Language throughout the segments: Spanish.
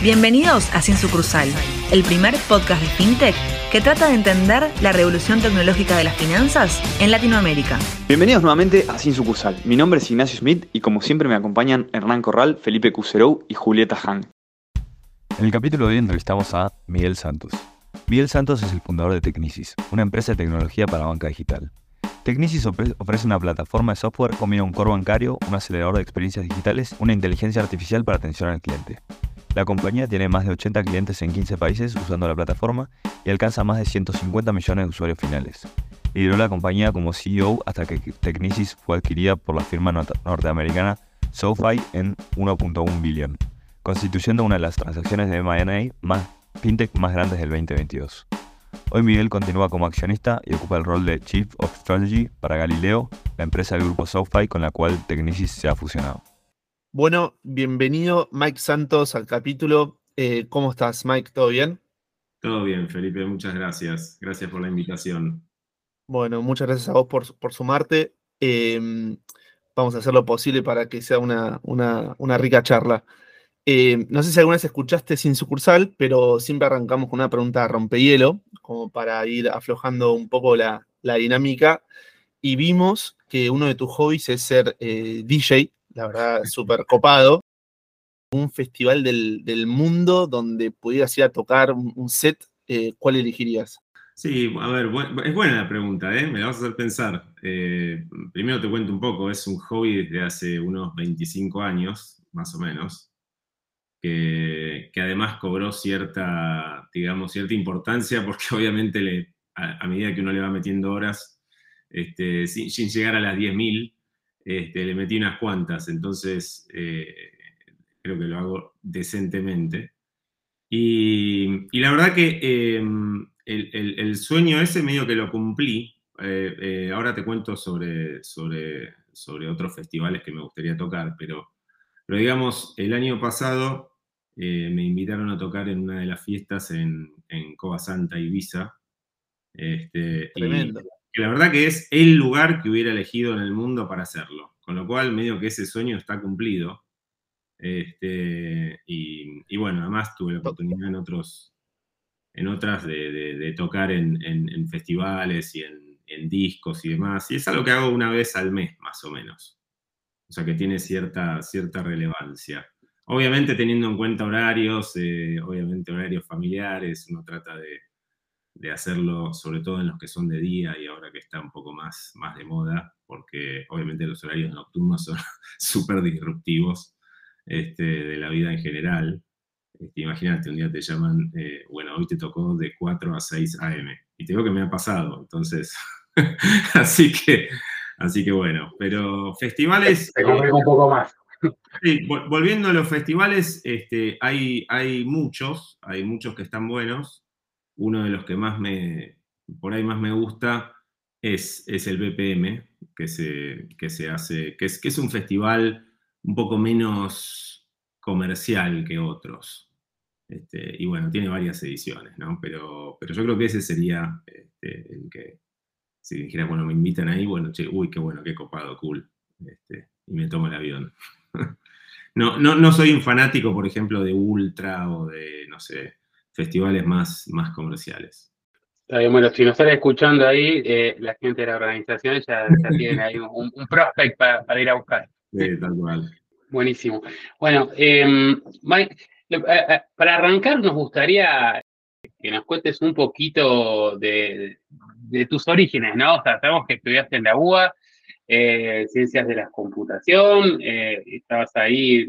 Bienvenidos a Sin Sucursal, el primer podcast de FinTech que trata de entender la revolución tecnológica de las finanzas en Latinoamérica. Bienvenidos nuevamente a Sin Sucursal. Mi nombre es Ignacio Smith y como siempre me acompañan Hernán Corral, Felipe Cuserou y Julieta Han. En el capítulo de hoy entrevistamos a Miguel Santos. Miguel Santos es el fundador de Technisis, una empresa de tecnología para banca digital. Technisis ofrece una plataforma de software, combina un core bancario, un acelerador de experiencias digitales, una inteligencia artificial para atención al cliente. La compañía tiene más de 80 clientes en 15 países usando la plataforma y alcanza más de 150 millones de usuarios finales. Lideró la compañía como CEO hasta que Technisis fue adquirida por la firma norteamericana SoFi en 1.1 billón, constituyendo una de las transacciones de M&A más fintech más grandes del 2022. Hoy Miguel continúa como accionista y ocupa el rol de Chief of Strategy para Galileo, la empresa del grupo SoFi con la cual Technisis se ha fusionado. Bueno, bienvenido Mike Santos al capítulo. Eh, ¿Cómo estás, Mike? ¿Todo bien? Todo bien, Felipe, muchas gracias. Gracias por la invitación. Bueno, muchas gracias a vos por, sumarte. Em, vamos a hacer lo posible para que sea una, una rica charla. Eh, no sé si alguna vez escuchaste sin sucursal, pero siempre arrancamos con una pregunta rompehielo, como para ir aflojando un poco la, dinámica. Y vimos que uno de tus hobbies es ser eh, DJ, la verdad, súper copado. Un festival del, mundo donde pudieras ir a tocar un, set, eh, ¿cuál elegirías? Sí, a ver, es buena la pregunta, me la vas a hacer pensar. primero te cuento un poco, es un hobby desde hace unos 25 años, más o menos que, además cobró cierta, digamos, cierta importancia porque obviamente a, medida que uno le va metiendo horas, este, sin, llegar a las 10.000, este, le metí unas cuantas, entonces eh, creo que lo hago decentemente. Y, la verdad que em, el, sueño ese medio que lo cumplí, eh, eh, ahora te cuento sobre, sobre, sobre otros festivales que me gustaría tocar, pero pero digamos, el año pasado me invitaron a tocar en una de las fiestas en, en Santa, Ibiza. Este, Tremendo. La verdad que es el lugar que hubiera elegido en el mundo para hacerlo. Con lo cual, medio que ese sueño está cumplido. Este, y, bueno, además tuve la oportunidad en otros, en otras de, tocar en, festivales y en, en, discos y demás. Y es algo que hago una vez al mes, más o menos o sea que tiene cierta, cierta relevancia. Obviamente teniendo en cuenta horarios, eh, obviamente horarios familiares, uno trata de, hacerlo sobre todo en los que son de día y ahora que está un poco más, más de moda, porque obviamente los horarios nocturnos son súper disruptivos este, de la vida en general. Este, imagínate, un día te llaman, eh, bueno, hoy te tocó de 4 a 6 a.m. Y te digo que me ha pasado, entonces, así que Así que bueno, pero festivales. Te un poco más. Sí, volviendo a los festivales, este, hay, hay muchos, hay muchos que están buenos. Uno de los que más me, por ahí más me gusta es, es el BPM, que se, que se hace, que es, que es un festival un poco menos comercial que otros. Este, y bueno, tiene varias ediciones, ¿no? Pero, pero yo creo que ese sería este, el que, si dijera, bueno, me invitan ahí, bueno, che, uy, qué bueno, qué copado, cool. Este, y me tomo el avión. no, no, no soy un fanático, por ejemplo, de Ultra o de, no sé, festivales más, más comerciales. bueno, si nos están escuchando ahí, eh, la gente de la organización ya, tiene ahí un, prospect para, ir a buscar. Sí, tal cual. Buenísimo. Bueno, em, Mike, para arrancar nos gustaría que nos cuentes un poquito de, de tus orígenes, ¿no? O sea, sabemos que estudiaste en la UA, eh, Ciencias de la Computación, eh, estabas ahí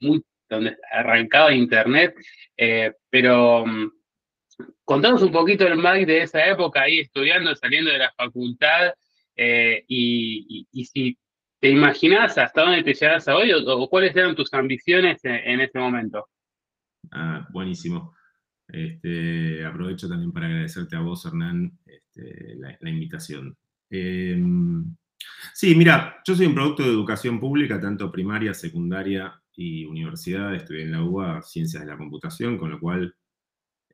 muy donde arrancaba Internet, eh, pero mm, contanos un poquito el Mike de esa época, ahí estudiando, saliendo de la facultad, y, si te imaginás hasta dónde te llegas a hoy o, cuáles eran tus ambiciones en, ese momento. Ah, buenísimo. Este, aprovecho también para agradecerte a vos, Hernán, este, la, invitación. Em, sí, mira, yo soy un producto de educación pública, tanto primaria, secundaria y universidad. Estudié en la UBA Ciencias de la Computación, con lo cual,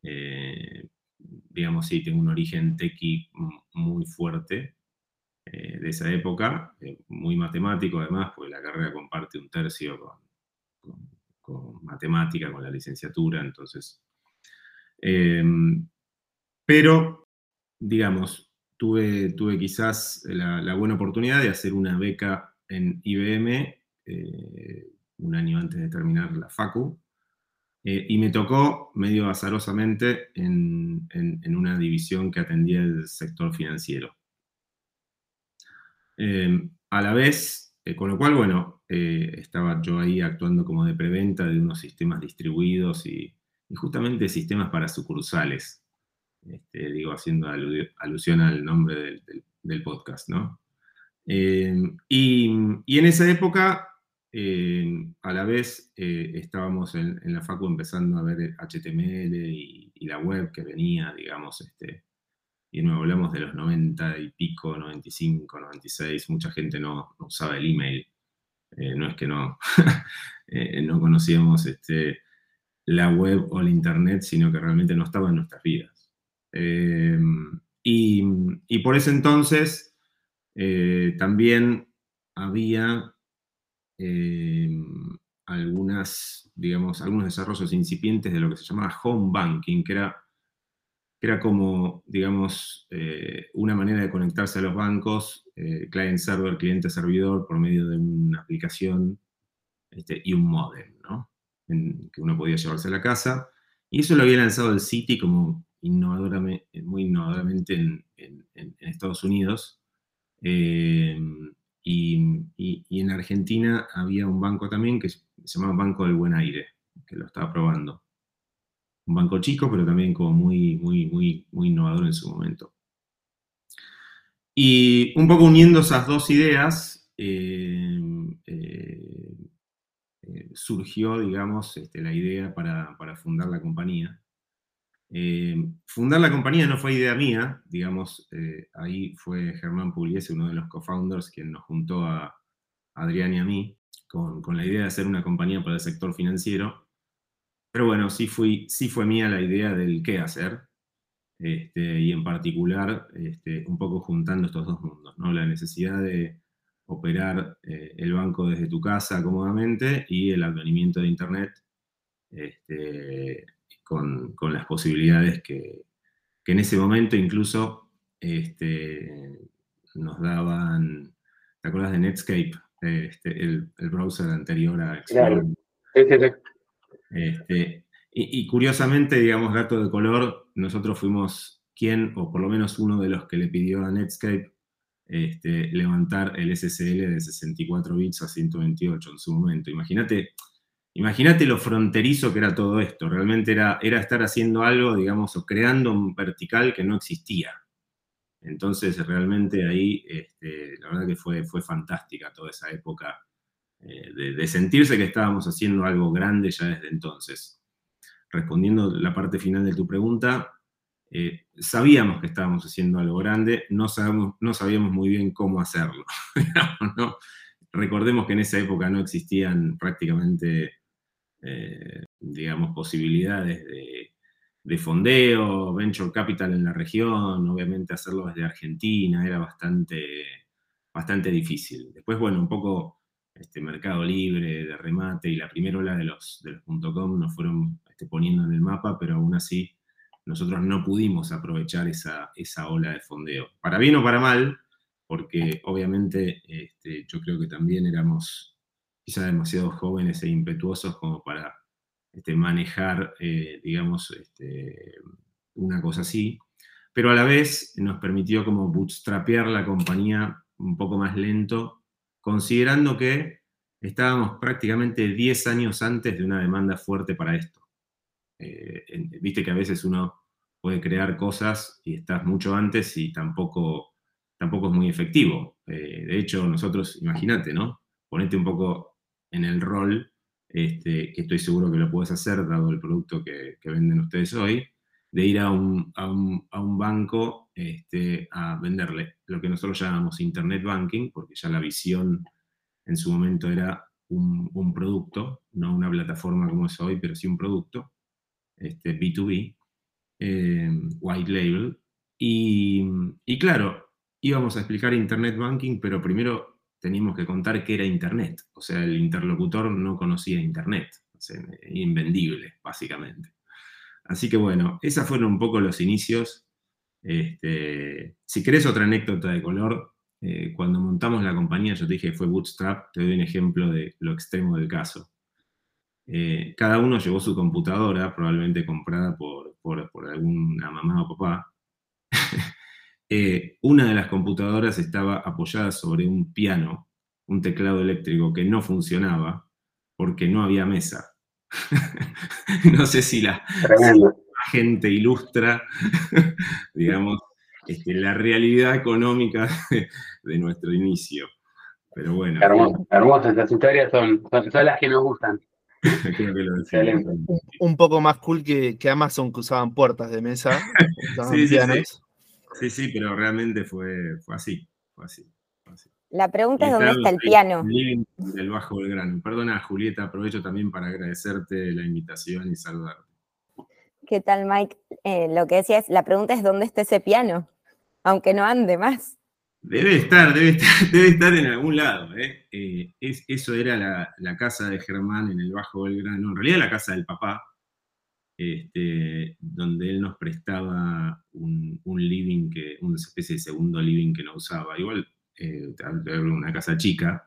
eh, digamos, sí, tengo un origen tequi muy fuerte eh, de esa época, eh, muy matemático además, porque la carrera comparte un tercio con, matemática, con la licenciatura, entonces. Em, pero, digamos, tuve, tuve quizás la, buena oportunidad de hacer una beca en IBM un año antes de terminar la FACU, eh, y me tocó medio azarosamente en, una división que atendía el sector financiero. Em, a la vez, eh, con lo cual, bueno, eh, estaba yo ahí actuando como de preventa de unos sistemas distribuidos y, justamente sistemas para sucursales, este, digo, haciendo alusión al nombre del, podcast, ¿no? Em, y, y en esa época a la vez eh, estábamos en, la facu empezando a ver HTML y, la web que venía, digamos, este, y no hablamos de los 90 y pico, 95, 96, mucha gente no, usaba el email. Eh, no es que no, eh, no conocíamos este, la web o el internet, sino que realmente no estaba en nuestras vidas. Y, y, por ese entonces también había Em, algunas, digamos, algunos desarrollos incipientes de lo que se llamaba home banking, que era, que era como, digamos, eh, una manera de conectarse a los bancos, eh, client-server, cliente-servidor, por medio de una aplicación este, y un modem, ¿no? que uno podía llevarse a la casa. Y eso lo había lanzado el City como innovadoramente, muy innovadoramente en, en Estados Unidos. Eh, y, en Argentina había un banco también que se llamaba Banco del Buen Aire, que lo estaba probando. Un banco chico, pero también como muy, muy, muy, muy innovador en su momento. Y un poco uniendo esas dos ideas, eh, eh, eh, surgió, digamos, este, la idea para fundar la compañía. Eh, fundar la compañía no fue idea mía, digamos, eh, ahí fue Germán Pugliese, uno de los co-founders, quien nos juntó a Adrián y a mí con, la idea de hacer una compañía para el sector financiero. Pero bueno, sí, fui, sí fue mía la idea del qué hacer, este, y en particular este, un poco juntando estos dos mundos, ¿no? la necesidad de operar eh, el banco desde tu casa cómodamente y el advenimiento de Internet este, con, las posibilidades que, en ese momento incluso este, nos daban, ¿te acuerdas de Netscape? Este, el, browser anterior a Claro. Este, y, curiosamente, digamos, gato de color, nosotros fuimos quien, o por lo menos uno de los que le pidió a Netscape este, levantar el SSL de 64 bits a 128 en su momento. Imagínate Imagínate lo fronterizo que era todo esto. Realmente era, era estar haciendo algo, digamos, o creando un vertical que no existía. Entonces, realmente ahí, este, la verdad que fue, fue fantástica toda esa época eh, de, sentirse que estábamos haciendo algo grande ya desde entonces. Respondiendo la parte final de tu pregunta, eh, sabíamos que estábamos haciendo algo grande, no, sabemos, no sabíamos muy bien cómo hacerlo. Recordemos que en esa época no existían prácticamente eh, digamos, posibilidades de, fondeo, venture capital en la región, obviamente hacerlo desde Argentina era bastante, bastante difícil. Después, bueno, un poco este mercado libre de remate y la primera ola de los, de los .com nos fueron este, poniendo en el mapa, pero aún así nosotros no pudimos aprovechar esa, esa ola de fondeo. Para bien o para mal, porque obviamente este, yo creo que también éramos quizá demasiado jóvenes e impetuosos como para este, manejar, eh, digamos, este, una cosa así, pero a la vez nos permitió como bootstrapear la compañía un poco más lento, considerando que estábamos prácticamente 10 años antes de una demanda fuerte para esto. Eh, viste que a veces uno puede crear cosas y estás mucho antes y tampoco, tampoco es muy efectivo. Eh, de hecho, nosotros, imagínate, ¿no? Ponete un poco en el rol, este, que estoy seguro que lo puedes hacer, dado el producto que, venden ustedes hoy, de ir a un, banco este, a venderle lo que nosotros llamamos Internet Banking, porque ya la visión en su momento era un, producto, no una plataforma como es hoy, pero sí un producto, este, B2B, eh, white label. Y, y claro, íbamos a explicar Internet Banking, pero primero teníamos que contar qué era Internet. O sea, el interlocutor no conocía Internet. invendible, básicamente. Así que bueno, esos fueron un poco los inicios. Este, si querés otra anécdota de color, eh, cuando montamos la compañía, yo te dije fue Bootstrap, te doy un ejemplo de lo extremo del caso. Eh, cada uno llevó su computadora, probablemente comprada por, alguna mamá o papá. Eh, una de las computadoras estaba apoyada sobre un piano, un teclado eléctrico que no funcionaba porque no había mesa. no sé si la, gente ilustra, digamos, este, la realidad económica de, nuestro inicio. Pero bueno. hermosas, las historias son, las que nos gustan. un, poco más cool que, Amazon que usaban puertas de mesa. sí, sí, sí, sí, pero realmente fue, fue así, fue así. La pregunta es dónde está el piano. El bajo del grano. Perdona, Julieta, aprovecho también para agradecerte la invitación y saludarte. ¿Qué tal, Mike? Eh, lo que decía es, la pregunta es dónde está ese piano, aunque no ande más. Debe estar, debe estar, debe estar en algún lado. ¿eh? Eh, eso era la, casa de Germán en el Bajo Belgrano, en realidad la casa del papá, este, donde él nos prestaba un, living, que, una especie de segundo living que no usaba. Igual eh, una casa chica,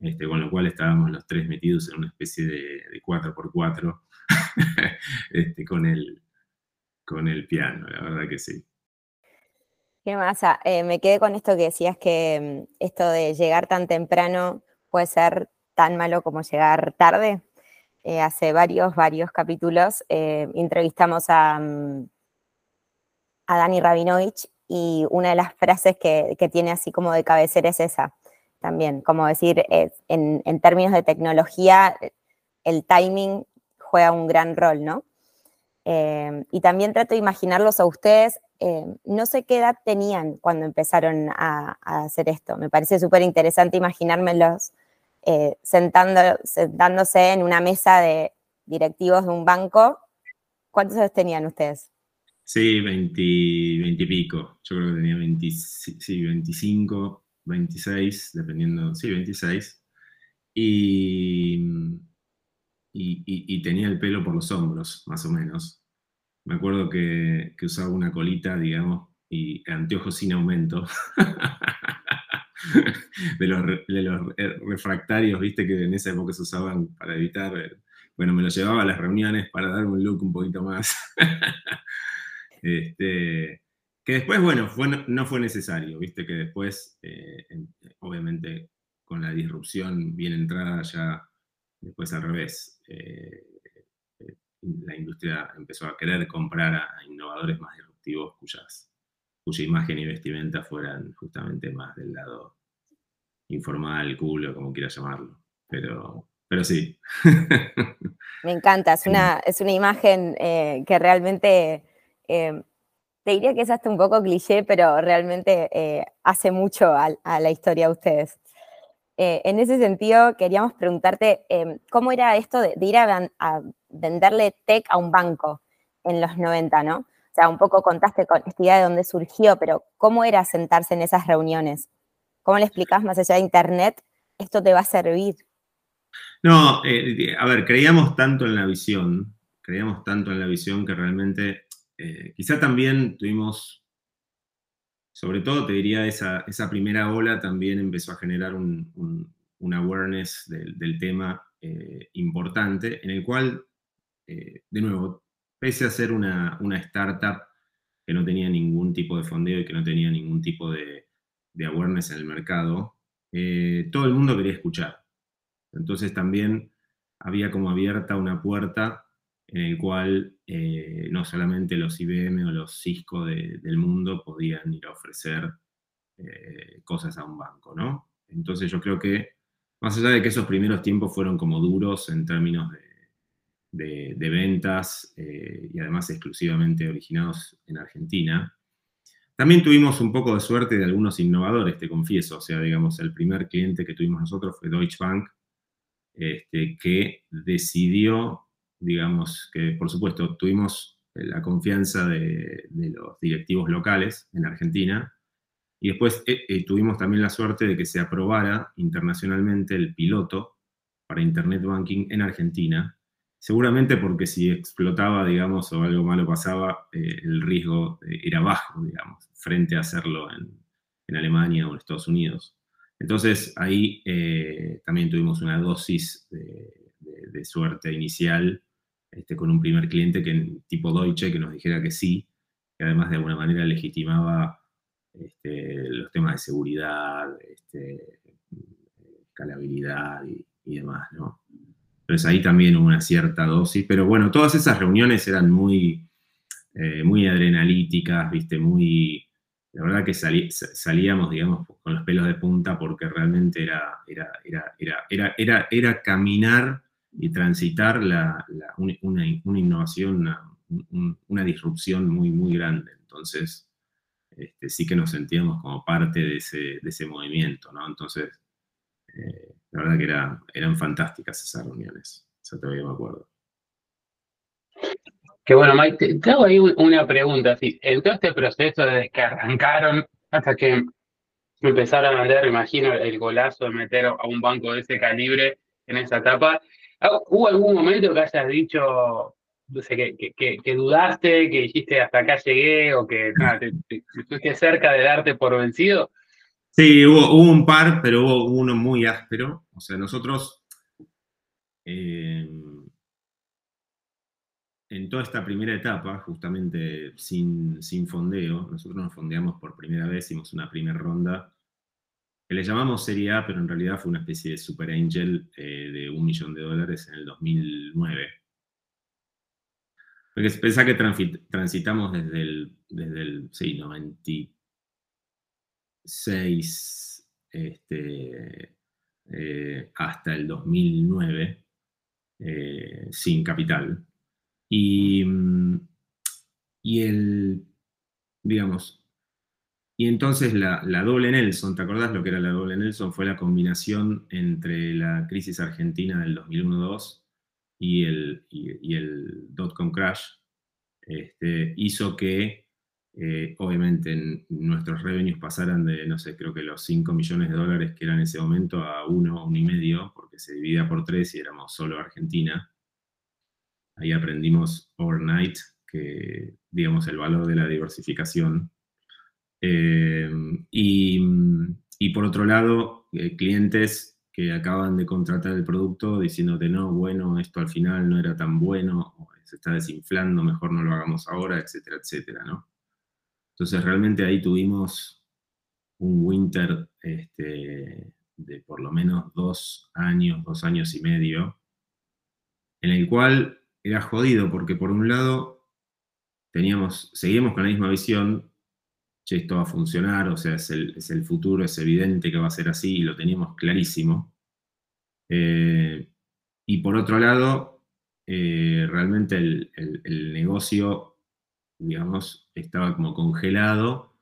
este, con lo cual estábamos los tres metidos en una especie de, 4x4 este, con, el, con el piano, la verdad que sí. ¿Qué más? Ah, eh, me quedé con esto que decías que mm, esto de llegar tan temprano puede ser tan malo como llegar tarde. Eh, hace varios, varios capítulos entrevistamos a, mm, a Dani Rabinovich y una de las frases que, tiene así como de cabecera es esa también, como decir, en, términos de tecnología, el timing juega un gran rol, ¿no? Eh, y también trato de imaginarlos a ustedes, eh, no sé qué edad tenían cuando empezaron a, hacer esto, me parece súper interesante imaginármelos eh, sentándose en una mesa de directivos de un banco. ¿Cuántos años tenían ustedes? Sí, 20, y pico. Yo creo que tenía 20, sí, 25, 26, dependiendo. Sí, 26. Y, y, tenía el pelo por los hombros, más o menos. Me acuerdo que, usaba una colita, digamos, y anteojos sin aumento. de, los, refractarios, viste, que en esa época se usaban para evitar. Eh, bueno, me los llevaba a las reuniones para dar un look un poquito más. Este, que después, bueno, no fue necesario, viste que después, eh, obviamente, con la disrupción bien entrada ya, después al revés, eh, la industria empezó a querer comprar a, innovadores más disruptivos cuyas, cuya imagen y vestimenta fueran justamente más del lado informal, cool como quieras llamarlo. Pero, pero sí. Me encanta, es una, es una imagen que realmente Em, te diría que es hasta un poco cliché, pero realmente eh, hace mucho a, la historia de ustedes. Eh, en ese sentido, queríamos preguntarte em, cómo era esto de, ir a, venderle tech a un banco en los 90, ¿no? O sea, un poco contaste con esta idea de dónde surgió, pero ¿cómo era sentarse en esas reuniones? ¿Cómo le explicás más allá de Internet, esto te va a servir? No, eh, a ver, creíamos tanto en la visión, creíamos tanto en la visión que realmente eh, quizá también tuvimos, sobre todo te diría, esa, primera ola también empezó a generar un, awareness del, tema eh, importante, en el cual, de nuevo, pese a ser una, startup que no tenía ningún tipo de fondeo y que no tenía ningún tipo de, de awareness en el mercado, todo el mundo quería escuchar. Entonces también había como abierta una puerta en el cual eh, no solamente los IBM o los Cisco del mundo podían ir a ofrecer eh, cosas a un banco, ¿no? Entonces yo creo que, más allá de que esos primeros tiempos fueron como duros en términos de, ventas eh, y además exclusivamente originados en Argentina, también tuvimos un poco de suerte de algunos innovadores, te confieso. O sea, digamos, el primer cliente que tuvimos nosotros fue Deutsche Bank, este, que decidió digamos que por supuesto tuvimos la confianza de, los directivos locales en Argentina. Y después eh, eh, tuvimos también la suerte de que se aprobara internacionalmente el piloto para Internet Banking en Argentina seguramente porque si explotaba, digamos, o algo malo pasaba, eh, el riesgo eh, era bajo, digamos, frente a hacerlo en, Alemania o en Estados Unidos. Entonces ahí eh, también tuvimos una dosis de, suerte inicial este, con un primer cliente que, tipo Deutsche que nos dijera que sí, que además de alguna manera legitimaba este, los temas de seguridad, este, escalabilidad y, y demás, ¿no? Entonces ahí también hubo una cierta dosis, pero bueno, todas esas reuniones eran muy, eh, muy adrenalíticas, viste, muy, la verdad que salíamos, digamos, con los pelos de punta porque realmente era, era, era, era, era, caminar y transitar la, una, innovación, una, disrupción muy, muy grande. Entonces, este, sí que nos sentíamos como parte de ese, de ese movimiento, ¿no? Entonces, eh, la verdad que era, eran fantásticas esas reuniones, eso todavía me acuerdo. Qué bueno, Mike, te, hago ahí una pregunta. en todo este proceso desde que arrancaron hasta que empezaron a vender, imagino, el golazo de meter a un banco de ese calibre en esa etapa, ¿hubo algún momento que hayas dicho, que, dudaste, que dijiste hasta acá llegué o que estuviste cerca de darte por vencido? Sí, hubo, un par, pero hubo uno muy áspero. O sea, nosotros, eh, en toda esta primera etapa, justamente sin, sin fondeo, nosotros nos fondeamos por primera vez, hicimos una primera ronda, que le llamamos Serie A, pero en realidad fue una especie de super angel eh, de un millón de dólares en el 2009. Porque pensá que transitamos desde el, desde el sí, 90 6 este, eh, hasta el 2009 eh, sin capital. Y, mm, y el, digamos, y entonces la, doble Nelson, ¿te acordás lo que era la doble Nelson? Fue la combinación entre la crisis argentina del 2001-2 y el, y, el dot-com crash. Este, hizo que eh, obviamente nuestros revenues pasaran de, no sé, creo que los 5 millones de dólares que eran en ese momento a 1, 1 y medio, porque se dividía por 3 y éramos solo Argentina. Ahí aprendimos overnight que, digamos, el valor de la diversificación. Eh, y, por otro lado, eh, clientes que acaban de contratar el producto diciéndote, no, bueno, esto al final no era tan bueno, se está desinflando, mejor no lo hagamos ahora, etcétera, etcétera, ¿no? Entonces realmente ahí tuvimos un winter este, de por lo menos dos años, dos años y medio, en el cual era jodido porque por un lado teníamos, seguimos con la misma visión, esto va a funcionar, o sea, es el, futuro, es evidente que va a ser así y lo teníamos clarísimo. Eh, y por otro lado, eh, realmente el, el negocio digamos, estaba como congelado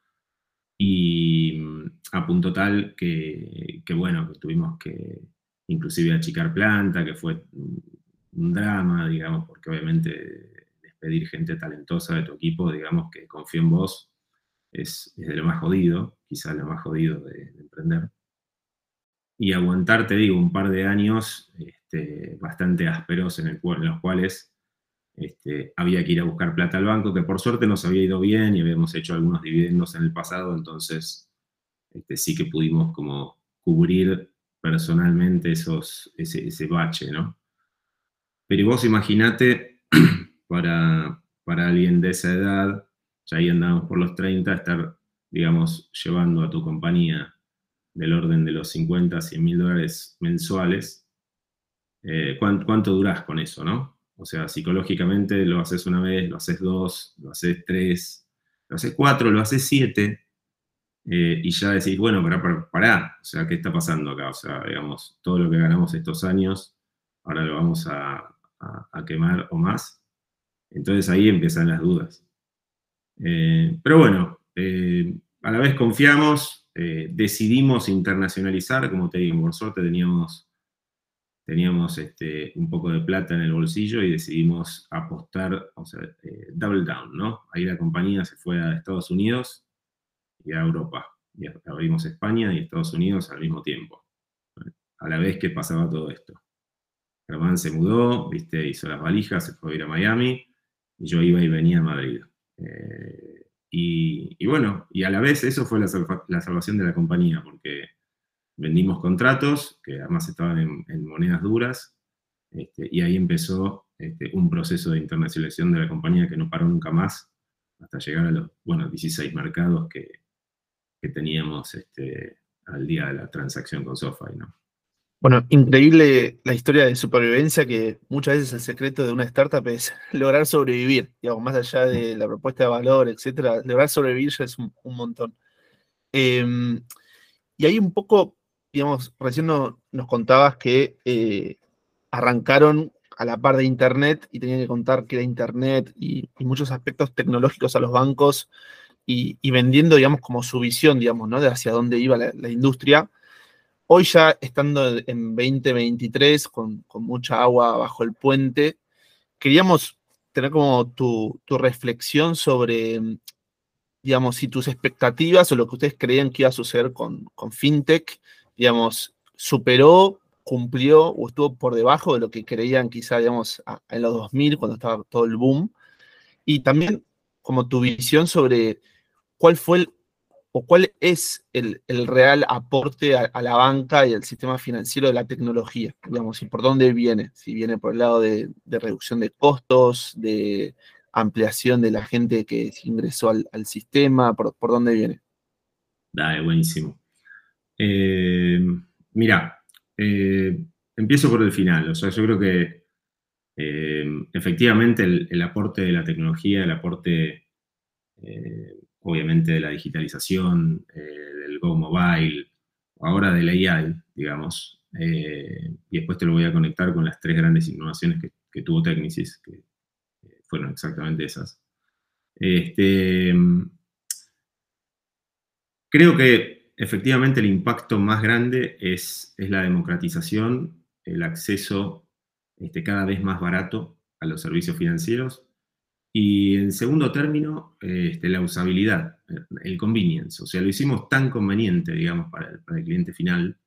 y mm, a punto tal que, bueno, que tuvimos que inclusive achicar planta, que fue un drama, digamos, porque obviamente despedir gente talentosa de tu equipo, digamos, que confío en vos, es, de lo más jodido, quizás lo más jodido de, emprender. Y aguantar, te digo, un par de años este, bastante ásperos en, el, en los cuales este, había que ir a buscar plata al banco, que por suerte nos había ido bien y habíamos hecho algunos dividendos en el pasado, entonces este, sí que pudimos como cubrir personalmente esos, ese, bache, ¿no? Pero vos imaginate, para, para alguien de esa edad, ya ahí andamos por los 30, estar, digamos, llevando a tu compañía del orden de los 50, 100 mil dólares mensuales, eh, ¿cuánto, ¿cuánto durás con eso, no? O sea, psicológicamente lo haces una vez, lo haces dos, lo haces tres, lo haces cuatro, lo haces siete, eh, y ya decís, bueno, pará, pará, o sea, ¿qué está pasando acá? O sea, digamos, todo lo que ganamos estos años, ahora lo vamos a, quemar o más. Entonces ahí empiezan las dudas. Eh, pero bueno, eh, a la vez confiamos, decidimos internacionalizar, como te digo, por suerte teníamos teníamos este, un poco de plata en el bolsillo y decidimos apostar, o sea, eh, double down, ¿no? Ahí la compañía se fue a Estados Unidos y a Europa. Y abrimos España y Estados Unidos al mismo tiempo, a la vez que pasaba todo esto. Germán se mudó, ¿viste? hizo las valijas, se fue a ir a Miami, y yo iba y venía a Madrid. Eh, y, bueno, y a la vez eso fue la, salvación de la compañía, porque vendimos contratos que además estaban en, monedas duras, este, y ahí empezó este, un proceso de internacionalización de la compañía que no paró nunca más, hasta llegar a los bueno, 16 mercados que, teníamos este, al día de la transacción con SoFi. ¿no? Bueno, increíble la historia de supervivencia que muchas veces el secreto de una startup es lograr sobrevivir, digamos, más allá de la propuesta de valor, etcétera, lograr sobrevivir ya es un, montón. Em, y ahí un poco, digamos, recién nos contabas que eh, arrancaron a la par de Internet y tenían que contar que era Internet y, muchos aspectos tecnológicos a los bancos y, vendiendo, digamos, como su visión, digamos, ¿no? De hacia dónde iba la industria. Hoy ya estando en 2023, con, mucha agua bajo el puente, queríamos tener como tu, reflexión sobre, digamos, si tus expectativas o lo que ustedes creían que iba a suceder con, con FinTech, digamos, superó, cumplió o estuvo por debajo de lo que creían quizá, digamos, en los 2000, cuando estaba todo el boom. Y también como tu visión sobre cuál fue el, o cuál es el, real aporte a, la banca y al sistema financiero de la tecnología, digamos, y por dónde viene, si viene por el lado de, reducción de costos, de ampliación de la gente que ingresó al, sistema, por, dónde viene. Dale, buenísimo. Eh, mira, eh, empiezo por el final, o sea, yo creo que eh, efectivamente el, aporte de la tecnología, el aporte obviamente de la digitalización, eh, del Go Mobile, ahora del AI, digamos. Eh, y después te lo voy a conectar con las tres grandes innovaciones que, tuvo Technicis, que fueron exactamente esas. Este, creo que efectivamente el impacto más grande es, es la democratización, el acceso este, cada vez más barato a los servicios financieros y en segundo término, este, la usabilidad, el convenience. O sea, lo hicimos tan conveniente, digamos, para el, cliente final,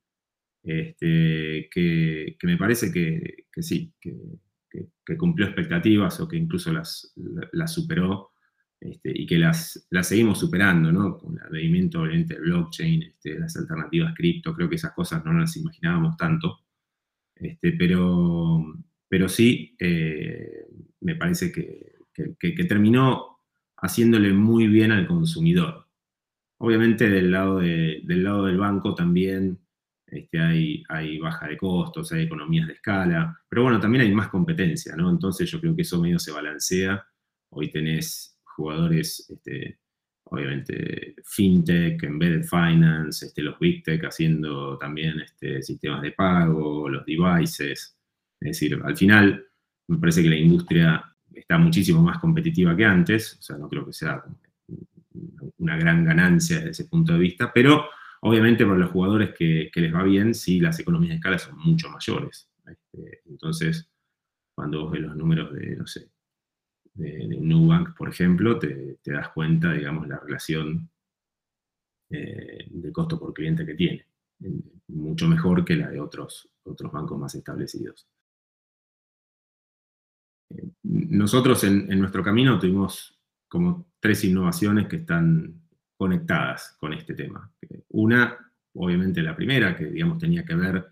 este, que, me parece que, sí, que, cumplió expectativas o que incluso las, las superó este, y que las, las seguimos superando, ¿no? Con el advenimiento, obviamente, del blockchain, este, las alternativas cripto, creo que esas cosas no las imaginábamos tanto. Este, pero, pero sí, eh, me parece que, que, terminó haciéndole muy bien al consumidor. Obviamente del lado, del, lado del banco también este, hay, hay, baja de costos, hay economías de escala, pero bueno, también hay más competencia, ¿no? Entonces yo creo que eso medio se balancea. Hoy tenés jugadores, este, obviamente, fintech, embedded finance, este, los big tech haciendo también este, sistemas de pago, los devices. Es decir, al final me parece que la industria está muchísimo más competitiva que antes, o sea, no creo que sea una gran ganancia desde ese punto de vista, pero obviamente para los jugadores que, les va bien, sí, las economías de escala son mucho mayores. Entonces, cuando vos ves los números de, no sé, de, Nubank, por ejemplo, te, das cuenta, digamos, la relación eh, de costo por cliente que tiene, mucho mejor que la de otros, otros bancos más establecidos nosotros en, nuestro camino tuvimos como tres innovaciones que están conectadas con este tema. Una, obviamente la primera, que digamos tenía que ver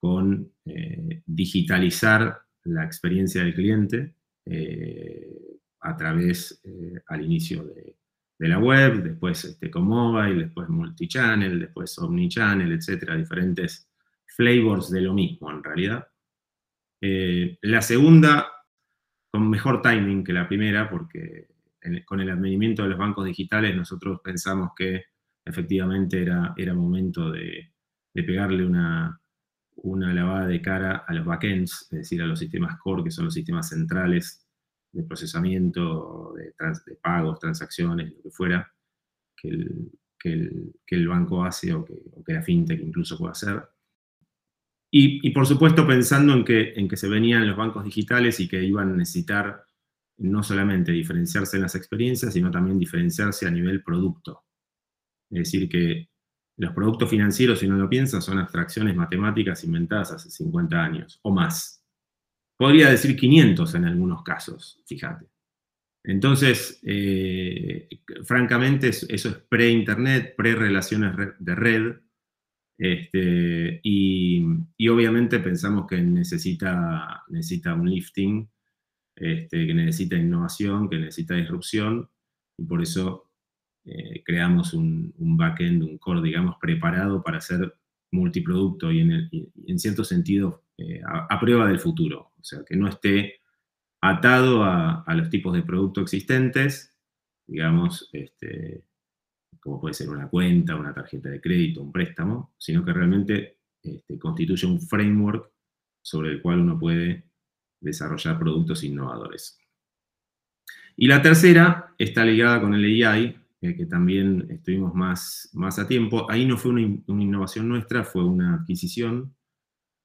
con eh, digitalizar la experiencia del cliente eh, a través, eh, al inicio de, la web, después este, con mobile, después multichannel, después omnichannel, etcétera, diferentes flavors de lo mismo en realidad. la segunda con mejor timing que la primera, porque con el advenimiento de los bancos digitales nosotros pensamos que efectivamente era, era momento de, pegarle una, una, lavada de cara a los backends, es decir, a los sistemas core, que son los sistemas centrales de procesamiento, de, pagos, transacciones, lo que fuera, que el, el, banco hace o que, o que la fintech incluso puede hacer. Y, por supuesto pensando en que, en que se venían los bancos digitales y que iban a necesitar no solamente diferenciarse en las experiencias, sino también diferenciarse a nivel producto. Es decir, que los productos financieros, si uno lo piensa, son abstracciones matemáticas inventadas hace 50 años o más. podría decir 500 en algunos casos, fíjate. Entonces, eh, francamente, eso es pre-internet, pre-relaciones de red, este, y, obviamente pensamos que necesita, necesita un lifting, este, que necesita innovación, que necesita disrupción, y por eso eh, creamos un, backend, un core, digamos, preparado para hacer multiproducto y en, cierto sentido eh, a, prueba del futuro. O sea, que no esté atado a, los tipos de producto existentes, digamos, este, como puede ser una cuenta, una tarjeta de crédito, un préstamo, sino que realmente este, constituye un framework sobre el cual uno puede desarrollar productos innovadores. Y la tercera está ligada con el AI, que también estuvimos más, más a tiempo. Ahí no fue una, innovación nuestra, fue una adquisición.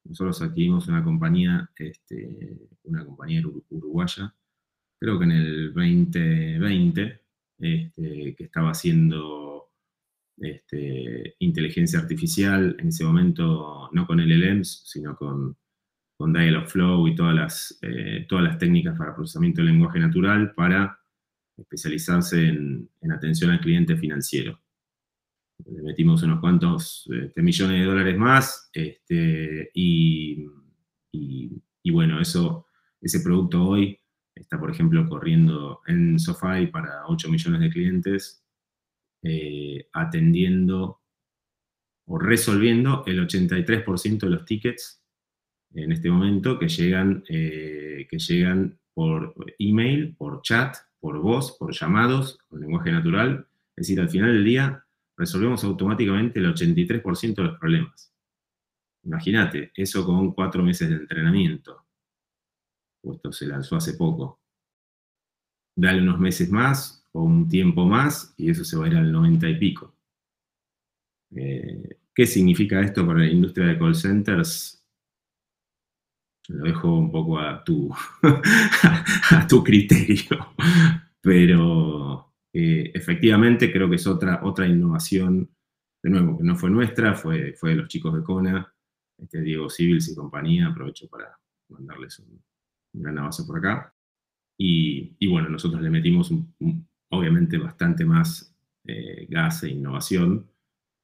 Nosotros adquirimos una compañía, este, una compañía uruguaya, creo que en el 2020, este, que estaba haciendo este, inteligencia artificial, en ese momento no con LLMs, sino con, con Dialogflow y todas las, eh, todas las técnicas para procesamiento del lenguaje natural para especializarse en, atención al cliente financiero. Le metimos unos cuantos este, millones de dólares más este, y, bueno, eso, ese producto hoy está, por ejemplo, corriendo en Sofai para 8 millones de clientes, eh, atendiendo o resolviendo el 83% de los tickets en este momento que llegan, eh, que llegan por email, por chat, por voz, por llamados, con lenguaje natural. Es decir, al final del día resolvemos automáticamente el 83% de los problemas. Imagínate, eso con cuatro meses de entrenamiento. Esto se lanzó hace poco. Dale unos meses más o un tiempo más y eso se va a ir al 90 y pico. Eh, ¿Qué significa esto para la industria de call centers? Lo dejo un poco a tu, a tu criterio. Pero eh, efectivamente creo que es otra, otra innovación, de nuevo, que no fue nuestra, fue, fue de los chicos de CONA, este Diego Civils y compañía, aprovecho para mandarles un, gran abrazo por acá. Y, bueno, nosotros le metimos obviamente bastante más eh, gas e innovación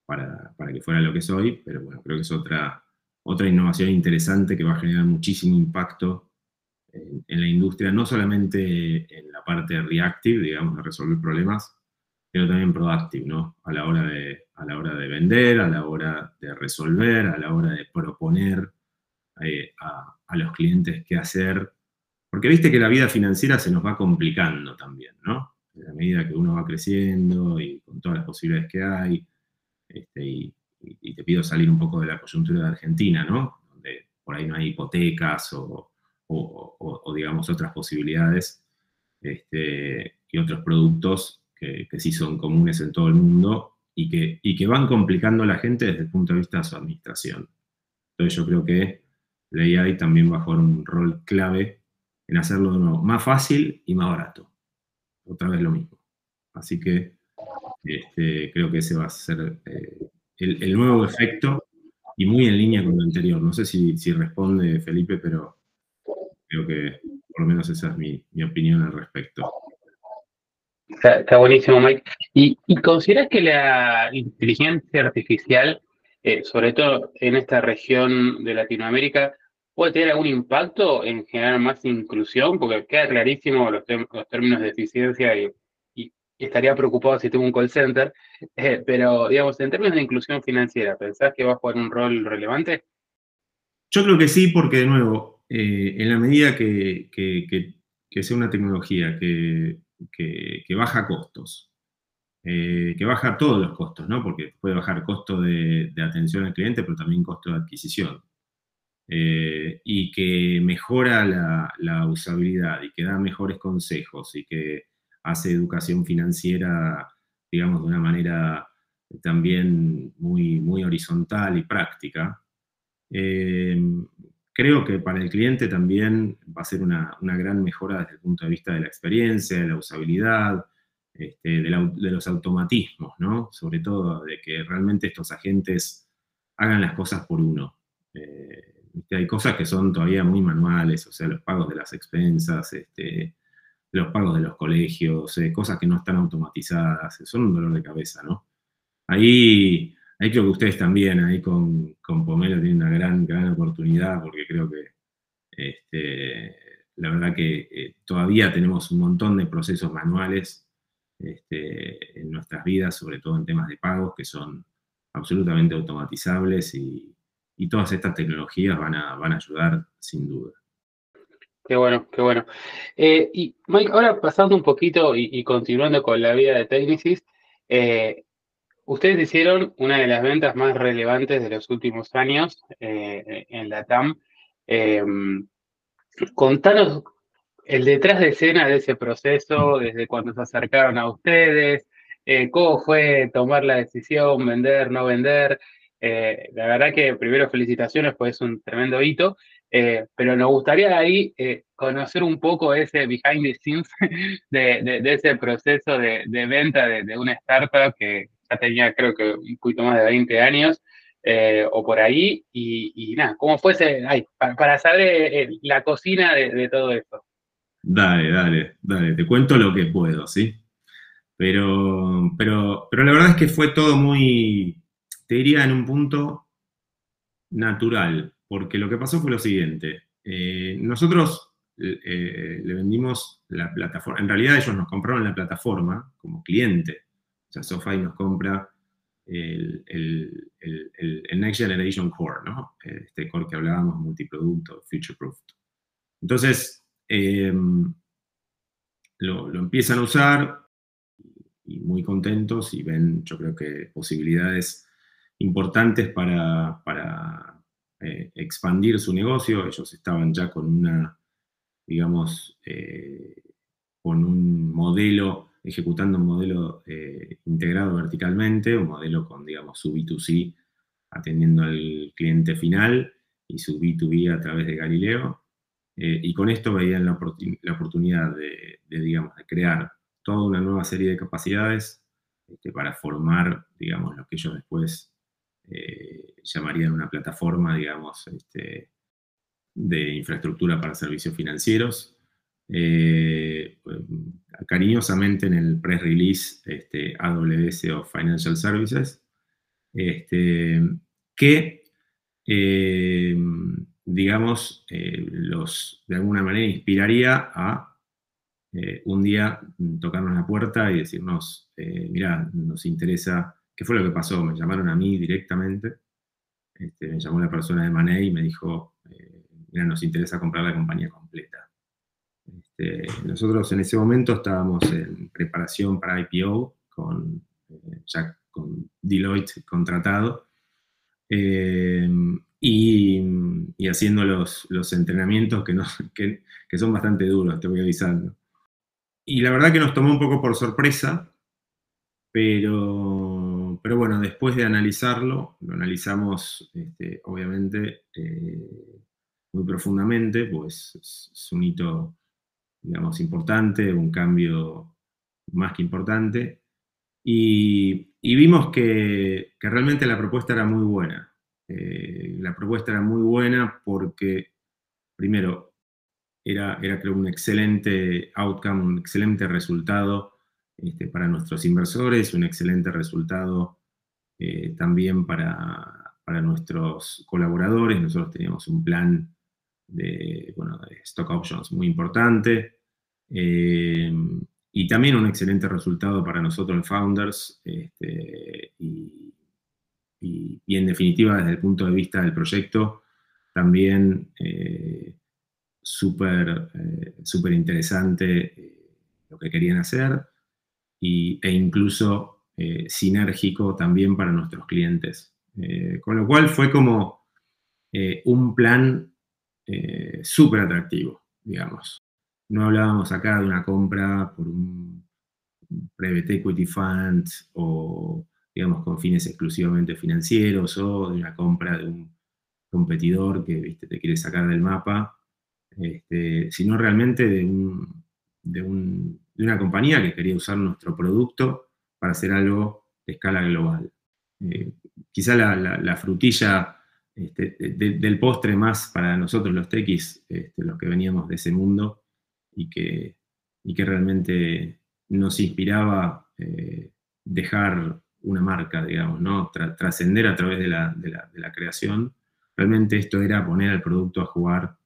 para, para que fuera lo que soy, pero bueno, creo que es otra, otra innovación interesante que va a generar muchísimo impacto en, la industria, no solamente en la parte reactive, digamos, de resolver problemas, pero también proactive, ¿no? A la hora de, a la hora de vender, a la hora de resolver, a la hora de proponer eh, a, a, los clientes qué hacer. Porque viste que la vida financiera se nos va complicando también, ¿no? A medida que uno va creciendo y con todas las posibilidades que hay, este, y, y, te pido salir un poco de la coyuntura de Argentina, ¿no? Donde por ahí no hay hipotecas o, digamos, otras posibilidades este, y otros productos que, sí son comunes en todo el mundo y que, y que van complicando a la gente desde el punto de vista de su administración. Entonces yo creo que la AI también va a jugar un rol clave en hacerlo más fácil y más barato. Otra vez lo mismo. Así que este, creo que ese va a ser eh, el, nuevo efecto y muy en línea con lo anterior. No sé si, responde Felipe, pero creo que por lo menos esa es mi, opinión al respecto. Está, buenísimo, Mike. ¿Y, consideras que la inteligencia artificial, eh, sobre todo en esta región de Latinoamérica, puede tener algún impacto en generar más inclusión? Porque queda clarísimo los, los términos de eficiencia y, estaría preocupado si tengo un call center, eh, pero digamos, en términos de inclusión financiera, ¿pensás que va a jugar un rol relevante? Yo creo que sí, porque de nuevo, eh, en la medida que, sea una tecnología que, baja costos, eh, que baja todos los costos, ¿no? Porque puede bajar costo de, atención al cliente, pero también costo de adquisición. y que mejora la, la, usabilidad y que da mejores consejos y que hace educación financiera, digamos, de una manera también muy, muy horizontal y práctica. Eh, creo que para el cliente también va a ser una, gran mejora desde el punto de vista de la experiencia, de la usabilidad, este, de, los automatismos, ¿no? Sobre todo de que realmente estos agentes hagan las cosas por uno. Eh, hay cosas que son todavía muy manuales, o sea, los pagos de las expensas, este, los pagos de los colegios, eh, cosas que no están automatizadas, son un dolor de cabeza, ¿no? Ahí, ahí creo que ustedes también, ahí con, con Pomelo tienen una gran, gran oportunidad, porque creo que este, la verdad que eh, todavía tenemos un montón de procesos manuales este, en nuestras vidas, sobre todo en temas de pagos, que son absolutamente automatizables y, todas estas tecnologías van a, van a ayudar sin duda. Qué bueno, qué bueno. Eh, y Mike, ahora pasando un poquito y, continuando con la vida de Technicis, eh, ustedes hicieron una de las ventas más relevantes de los últimos años en la TAM. contanos el detrás de escena de ese proceso, desde cuando se acercaron a ustedes, eh, cómo fue tomar la decisión, vender, no vender. Eh, la verdad que primero felicitaciones, pues es un tremendo hito, eh, pero nos gustaría ahí conocer un poco ese behind the scenes de, ese proceso de, venta de, una startup que ya tenía creo que un poquito más de 20 años. o por ahí, y, nada, ¿cómo fue ese, para, para, saber la cocina de, todo esto? Dale, dale, dale, te cuento lo que puedo, ¿sí? Pero, pero, pero la verdad es que fue todo muy, te diría, en un punto natural, porque lo que pasó fue lo siguiente. Eh, nosotros eh, le vendimos la plataforma, en realidad ellos nos compraron la plataforma como cliente. O sea, SoFi nos compra el, Next Generation Core, ¿no? Este core que hablábamos, multiproducto, future proof. Entonces, Em, lo, empiezan a usar y muy contentos y ven, yo creo que posibilidades importantes para, eh, expandir su negocio. Ellos estaban ya con una, digamos, eh, con un modelo, ejecutando un modelo eh, integrado verticalmente, un modelo con, digamos, su B2C atendiendo al cliente final y su B2B a través de Galileo. Y con esto veían la, oportunidad de, digamos, de crear toda una nueva serie de capacidades este, para formar, digamos, lo que ellos después eh, llamarían una plataforma, digamos, este, de infraestructura para servicios financieros. Eh, cariñosamente en el press release este, AWS o Financial Services, este, que digamos, eh, los, de alguna manera inspiraría a eh, un día tocarnos la puerta y decirnos, eh, mira, nos interesa, ¿qué fue lo que pasó? Me llamaron a mí directamente, este, me llamó la persona de Mané y me dijo, mira, nos interesa comprar la compañía completa. Este, nosotros en ese momento estábamos en preparación para IPO con, ya con Deloitte contratado. Y, haciendo los, entrenamientos que, no, que, son bastante duros, te voy avisando. Y la verdad que nos tomó un poco por sorpresa, pero, pero bueno, después de analizarlo, lo analizamos este, obviamente eh, muy profundamente, pues es, un hito, digamos, importante, un cambio más que importante, y, vimos que, realmente la propuesta era muy buena. Eh, la propuesta era muy buena porque, primero, era, era creo un excelente outcome, un excelente resultado este, para nuestros inversores, un excelente resultado eh, también para, nuestros colaboradores. Nosotros teníamos un plan de, stock options muy importante. Eh, y también un excelente resultado para nosotros, los founders, este, y, y, en definitiva desde el punto de vista del proyecto también eh, súper eh, interesante eh, lo que querían hacer e incluso eh, sinérgico también para nuestros clientes. con lo cual fue como un plan súper atractivo, digamos. No hablábamos acá de una compra por un private equity fund o digamos, con fines exclusivamente financieros o de una compra de un competidor que ¿viste? te quiere sacar del mapa, este, sino realmente de, de, una compañía que quería usar nuestro producto para hacer algo de escala global. Eh, quizá la, frutilla este, del postre más para nosotros los tequis, este, los que veníamos de ese mundo y que, que realmente nos inspiraba eh, dejar una marca, digamos, ¿no? trascender a través de la, creación. Realmente esto era poner al producto a jugar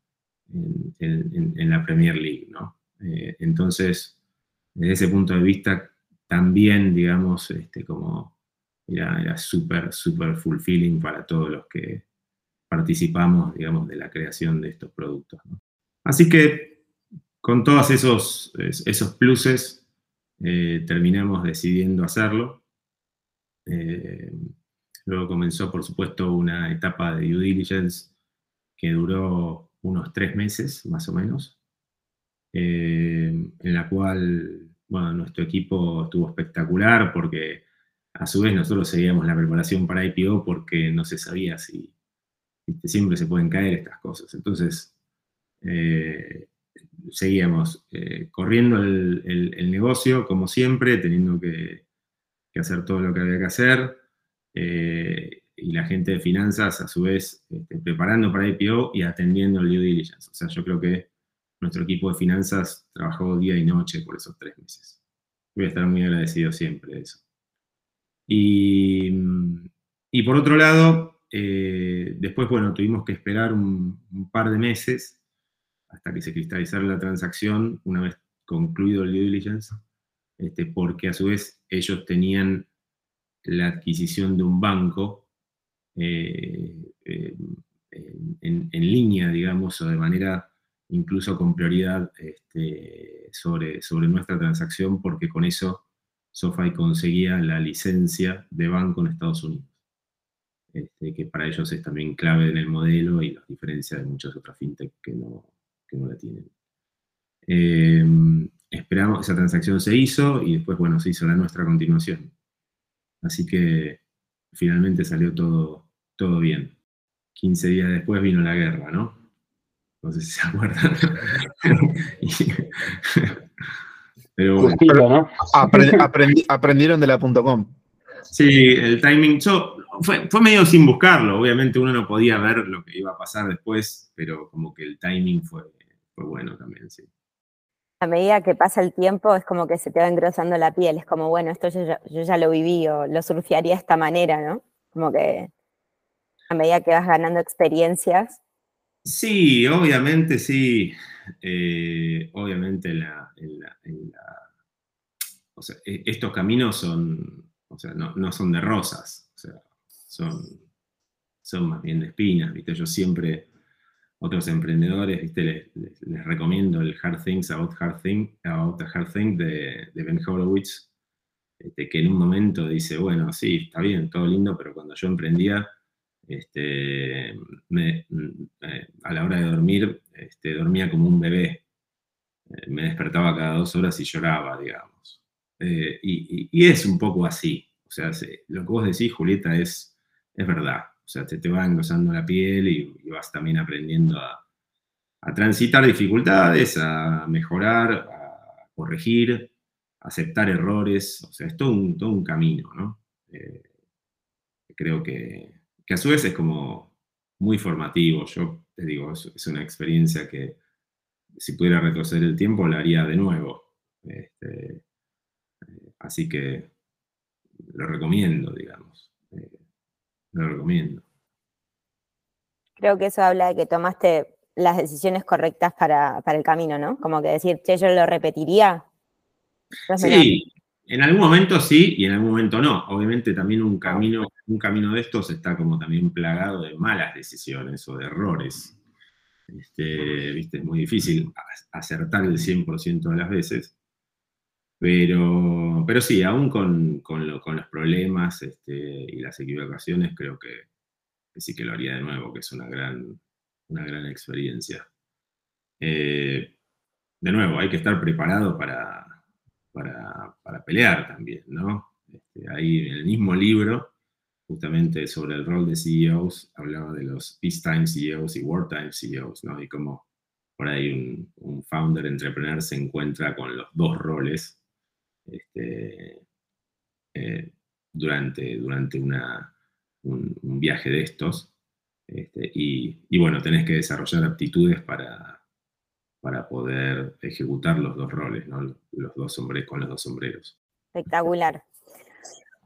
en, la Premier League, ¿no? Eh, entonces, desde ese punto de vista, también, digamos, este, como era, era súper, súper fulfilling para todos los que participamos, digamos, de la creación de estos productos. Así que con todos esos, esos pluses, eh, terminamos decidiendo hacerlo. Eh, luego comenzó, por supuesto, una etapa de due diligence que duró unos tres meses, más o menos, eh, en la cual, bueno, nuestro equipo estuvo espectacular porque a su vez nosotros seguíamos la preparación para IPO porque no se sabía si siempre se pueden caer estas cosas. Entonces, eh, seguíamos eh, corriendo el, negocio como siempre, teniendo que, hacer todo lo que había que hacer. Eh, y la gente de finanzas, a su vez, este, preparando para IPO y atendiendo el due diligence. O sea, yo creo que nuestro equipo de finanzas trabajó día y noche por esos tres meses. Voy a estar muy agradecido siempre de eso. Y, y por otro lado, eh, después, bueno, tuvimos que esperar un, par de meses hasta que se cristalizara la transacción, una vez concluido el due diligence, este, porque a su vez ellos tenían la adquisición de un banco eh, eh, en, línea, digamos, o de manera incluso con prioridad este, sobre, sobre nuestra transacción, porque con eso SoFi conseguía la licencia de banco en Estados Unidos. Este, que para ellos es también clave en el modelo y los diferencia de muchas otras fintech que no, la tienen. Em, esperamos, esa transacción se hizo y después, bueno, se hizo la nuestra continuación. Así que finalmente salió todo, todo bien. 15 días después vino la guerra, ¿no? No sé si se acuerdan. pero aprendieron de la .com. Sí, el timing. Yo, fue, medio sin buscarlo. Obviamente uno no podía ver lo que iba a pasar después, pero como que el timing fue, bueno también, sí. A medida que pasa el tiempo es como que se te va engrosando la piel. Es como, bueno, esto yo ya, lo viví o lo surfearía de esta manera, ¿no? Como que a medida que vas ganando experiencias. Sí, obviamente sí. Eh, obviamente e, estos caminos son, o sea, no, son de rosas, o sea, son, son más bien de espinas, ¿viste? Yo siempre, otros emprendedores, ¿viste? Les, recomiendo el Hard Things About Hard Thing, About a Hard Thing de, Ben Horowitz, este, que en un momento dice, bueno, sí, está bien, todo lindo, pero cuando yo emprendía, este, eh, a la hora de dormir, este, dormía como un bebé. Eh, me despertaba cada dos horas y lloraba, digamos. Eh, y, es un poco así. O sea, lo que vos decís, Julieta, es, es verdad. O sea, te, te va engrosando la piel y, vas también aprendiendo a, transitar dificultades, a mejorar, a corregir, a aceptar errores. O sea, es todo un, todo un camino, ¿no? Creo que, a su vez es como muy formativo. Yo te digo, es, una experiencia que si pudiera retroceder el tiempo la haría de nuevo. Este, Así que lo recomiendo, digamos. Eh, lo recomiendo. Creo que eso habla de que tomaste las decisiones correctas para, el camino, ¿no? Como que decir, che, yo lo repetiría. Sí, en algún momento sí y en algún momento no. Obviamente también un camino, un camino de estos está como también plagado de malas decisiones o de errores. Este, ¿viste? Es muy difícil acertar el 100% de las veces. Pero, pero sí, aún con, los problemas este, y las equivocaciones, creo que, sí que lo haría de nuevo, que es una gran, una gran experiencia. Eh, de nuevo, hay que estar preparado para, para, pelear también, ¿no? Este, ahí en el mismo libro, justamente sobre el rol de CEOs, hablaba de los peacetime CEOs y wartime CEOs, ¿no? Y cómo por ahí un, un founder, entrepreneur se encuentra con los dos roles este, eh, durante, durante una, un, viaje de estos. Este, y, bueno, tenés que desarrollar aptitudes para, para poder ejecutar los dos roles, ¿no? los dos sombreros, con los dos sombreros. Espectacular.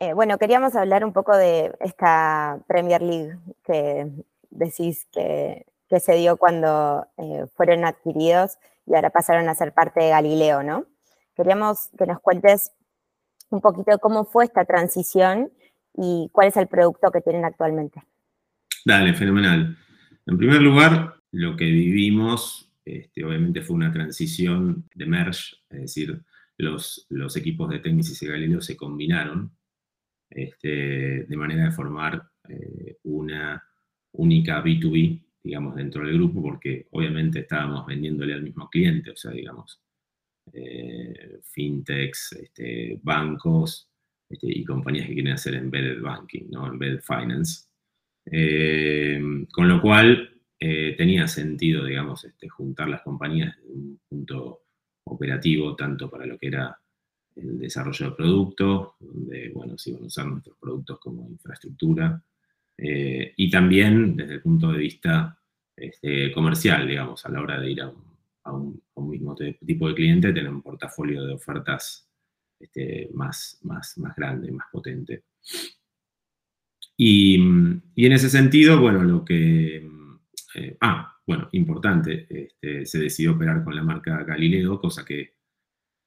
Eh, bueno, queríamos hablar un poco de esta Premier League que decís que, se dio cuando eh, fueron adquiridos y ahora pasaron a ser parte de Galileo, ¿no? Queríamos que nos cuentes un poquito cómo fue esta transición y cuál es el producto que tienen actualmente. Dale, fenomenal. En primer lugar, lo que vivimos, este, obviamente fue una transición de merge, es decir, los, los equipos de Technicis y Galileo se combinaron este, de manera de formar eh, una única B2B, digamos, dentro del grupo, porque obviamente estábamos vendiéndole al mismo cliente, o sea, digamos, eh, fintechs, este, bancos este, y compañías que quieren hacer embedded banking, ¿no? embedded finance. Eh, con lo cual tenía sentido, digamos, este, juntar las compañías en un punto operativo, tanto para lo que era el desarrollo de productos, donde, bueno, se iban a usar nuestros productos como infraestructura, eh, y también desde el punto de vista este, comercial, digamos, a la hora de ir a un, mismo tipo de cliente, tener un portafolio de ofertas este, más, más, más grande, más potente. Y, en ese sentido, bueno, lo que... Eh, ah, bueno, importante, este, se decidió operar con la marca Galileo, cosa que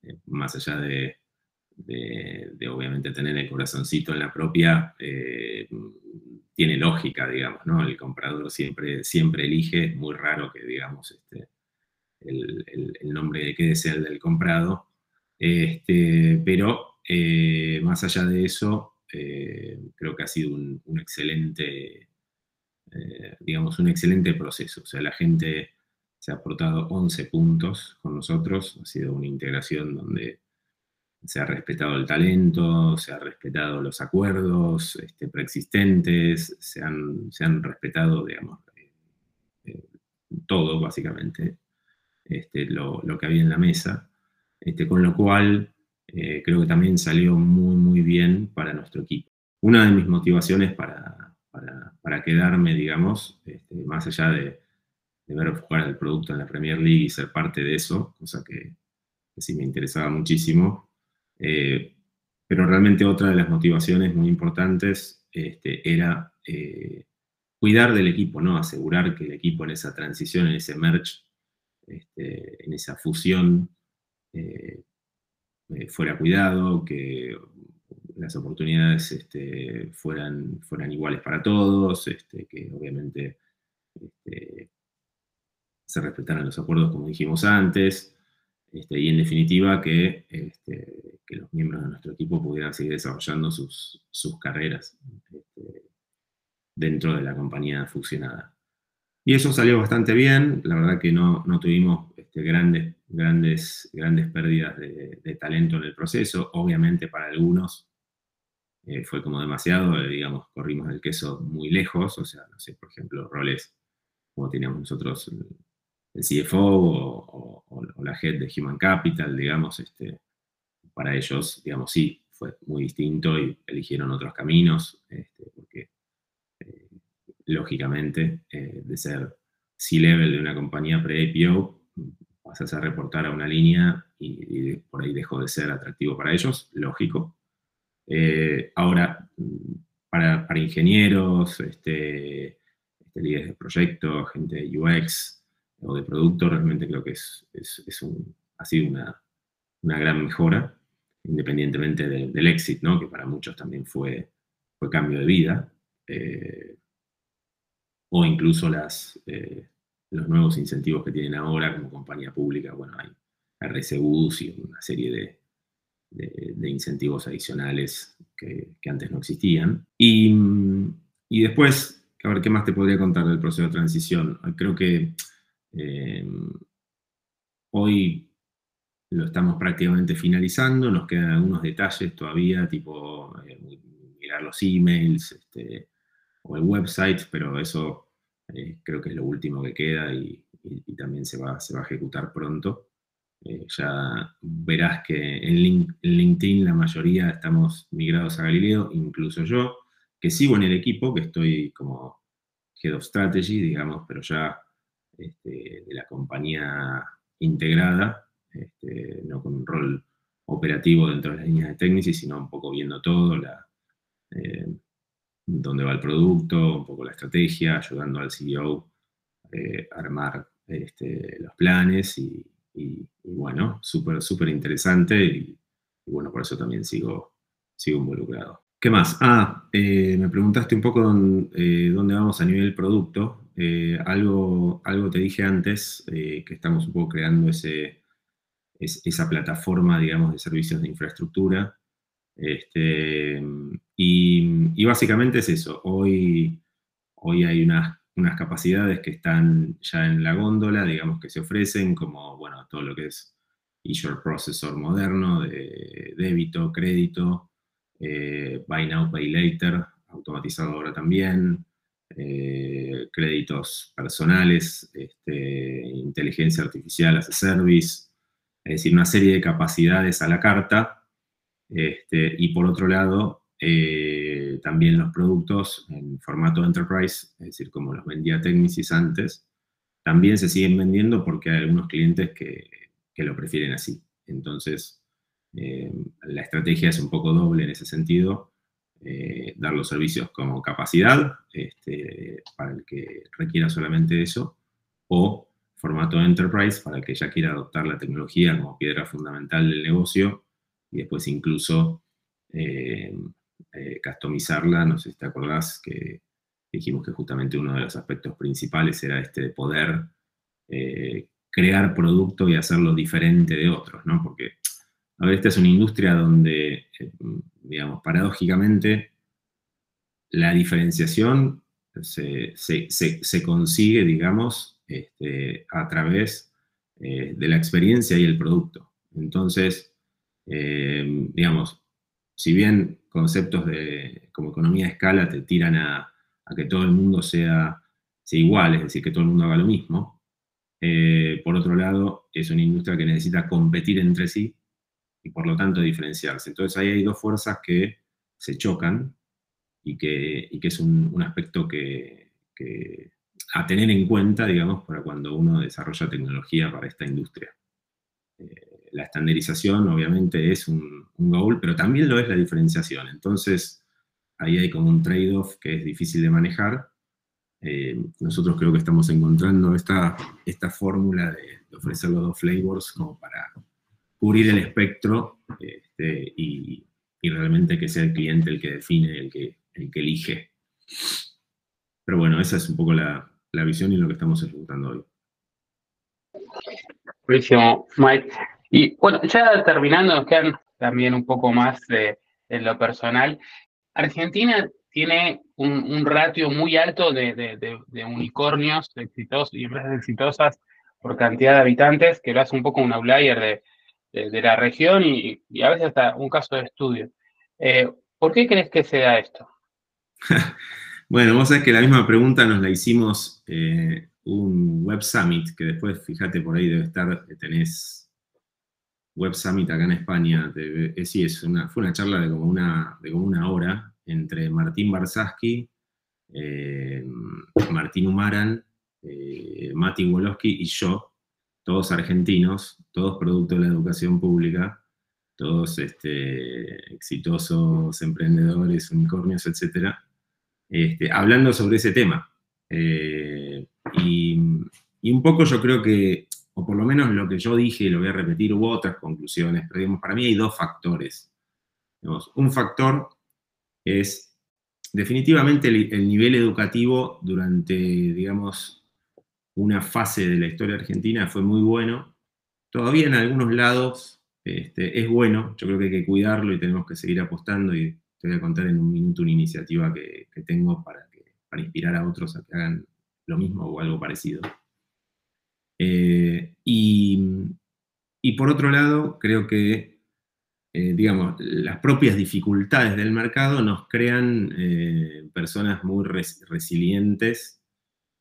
eh, más allá de, obviamente tener el corazoncito en la propia, eh, tiene lógica, digamos, ¿no? El comprador siempre, siempre elige, muy raro que, digamos, este, el, nombre de quede sea el del comprado, este, pero eh, más allá de eso, creo que ha sido un, un excelente, digamos, un excelente proceso, o sea, la gente se ha aportado 11 puntos con nosotros, ha sido una integración donde se ha respetado el talento, se ha respetado los acuerdos este, preexistentes, se han, se han respetado, digamos, eh, eh, todo básicamente, este, lo, que había en la mesa, este, con lo cual eh, creo que también salió muy, muy bien para nuestro equipo. Una de mis motivaciones para, para quedarme, digamos, este, más allá de, de ver jugar el producto en la Premier League y ser parte de eso, cosa que, sí me interesaba muchísimo. Eh, pero realmente otra de las motivaciones muy importantes este, era eh, cuidar del equipo, ¿no? Asegurar que el equipo en esa transición, en ese merge, este, en esa fusión, eh, fuera cuidado, que las oportunidades este, fueran, fueran iguales para todos, que obviamente se respetaran los acuerdos como dijimos antes, este, y en definitiva que, este, que, los miembros de nuestro equipo pudieran seguir desarrollando sus, sus carreras este, dentro de la compañía fusionada. Y eso salió bastante bien, la verdad que no, no tuvimos grandes, grandes, grandes pérdidas de, talento en el proceso, obviamente para algunos eh, fue como demasiado, eh, digamos, corrimos el queso muy lejos, o sea, no sé, por ejemplo, roles como teníamos nosotros el CFO o, la head de Human Capital, digamos, este, para ellos, digamos, sí, fue muy distinto y eligieron otros caminos, este, porque eh, lógicamente eh, de ser C-level de una compañía pre-IPO, pasas a reportar a una línea y, por ahí dejó de ser atractivo para ellos, lógico. Eh, ahora, para, ingenieros, este, este, líderes de proyecto, gente de UX, o de producto, realmente creo que es, ha sido una, gran mejora, independientemente del éxito, que para muchos también fue, fue cambio de vida, eh, o incluso las, eh, los nuevos incentivos que tienen ahora como compañía pública, bueno, hay RCUs y una serie de, incentivos adicionales que, antes no existían. Y, y después, a ver, ¿qué más te podría contar del proceso de transición? Creo que eh, hoy lo estamos prácticamente finalizando, nos quedan algunos detalles todavía, tipo eh, mirar los emails este, o el website, pero eso eh, creo que es lo último que queda y, también se va, a ejecutar pronto. ya verás que en, LinkedIn la mayoría estamos migrados a Galileo, incluso yo, que sigo en el equipo, que estoy como Head of Strategy, digamos, pero ya este, de la compañía integrada, este, no con un rol operativo dentro de las líneas de Technicis, sino un poco viendo todo, la, eh, dónde va el producto, un poco la estrategia, ayudando al CEO eh, a armar este, los planes y, bueno, súper, súper interesante y, bueno, por eso también sigo, sigo involucrado. ¿Qué más? Ah, eh, me preguntaste un poco dónde, dónde vamos a nivel producto. Eh, algo, algo te dije antes, eh, que estamos un poco creando ese, esa plataforma, digamos, de servicios de infraestructura. Este, y, básicamente es eso. Hoy, hoy hay unas, unas, capacidades que están ya en la góndola, digamos, que se ofrecen, como, bueno, todo lo que es Azure Processor moderno, de débito, crédito, eh, Buy Now, Pay Later, automatizado ahora también, eh, créditos personales, este, inteligencia artificial as a service, es decir, una serie de capacidades a la carta. Este, y por otro lado, eh, también los productos en formato enterprise, es decir, como los vendía Technicis antes, también se siguen vendiendo porque hay algunos clientes que, lo prefieren así. Entonces, eh, la estrategia es un poco doble en ese sentido eh, dar los servicios como capacidad este, para el que requiera solamente eso, o formato enterprise para el que ya quiera adoptar la tecnología como piedra fundamental del negocio y después incluso eh, customizarla. No sé si te acordás que dijimos que justamente uno de los aspectos principales era este de poder crear producto y hacerlo diferente de otros, ¿no? Porque a esta es una industria donde, eh, digamos, paradójicamente, la diferenciación se, consigue, digamos, este, a través eh, de la experiencia y el producto. Entonces, eh, digamos, si bien conceptos de, como economía de escala te tiran a, que todo el mundo sea, sea, igual, es decir, que todo el mundo haga lo mismo, por otro lado, es una industria que necesita competir entre sí y por lo tanto diferenciarse. Entonces ahí hay dos fuerzas que se chocan y que, que es un, aspecto que, a tener en cuenta, digamos, para cuando uno desarrolla tecnología para esta industria. Eh, la estandarización obviamente es un, goal, pero también lo es la diferenciación. Entonces ahí hay como un trade-off que es difícil de manejar. Eh, nosotros creo que estamos encontrando esta, esta fórmula de, de ofrecer los dos flavors como para cubrir el espectro este, y, realmente que sea el cliente el que define, el que, el que elige. Pero bueno, esa es un poco la, visión y lo que estamos ejecutando hoy. Buenísimo, Mike. Y bueno, ya terminando, nos quedan también un poco más de, lo personal. Argentina tiene un, ratio muy alto de, unicornios exitosos y empresas exitosas por cantidad de habitantes, que lo hace un poco un outlier de, la región y, a veces hasta un caso de estudio. Eh, ¿Por qué crees que se da esto? bueno, vos sabés que la misma pregunta nos la hicimos eh, un Web Summit, que después, fíjate, por ahí debe estar, eh, tenés Web Summit acá en España. sí, es una, fue una charla de como una, de como una hora entre Martín Barsaski, Martín Umaran, Mati Wolowski y yo, todos argentinos, todos producto de la educación pública, todos este, exitosos emprendedores, unicornios, etc., este, hablando sobre ese tema. Eh, y, un poco yo creo que, o por lo menos lo que yo dije, lo voy a repetir, hubo otras conclusiones, pero para mí hay dos factores. un factor es definitivamente el nivel educativo durante, digamos, una fase de la historia argentina fue muy bueno. Todavía en algunos lados este, es bueno, yo creo que hay que cuidarlo y tenemos que seguir apostando y te voy a contar en un minuto una iniciativa que, tengo para, inspirar a otros a que hagan lo mismo o algo parecido. Eh, y, por otro lado, creo que, eh, digamos, las propias dificultades del mercado nos crean eh, personas muy resilientes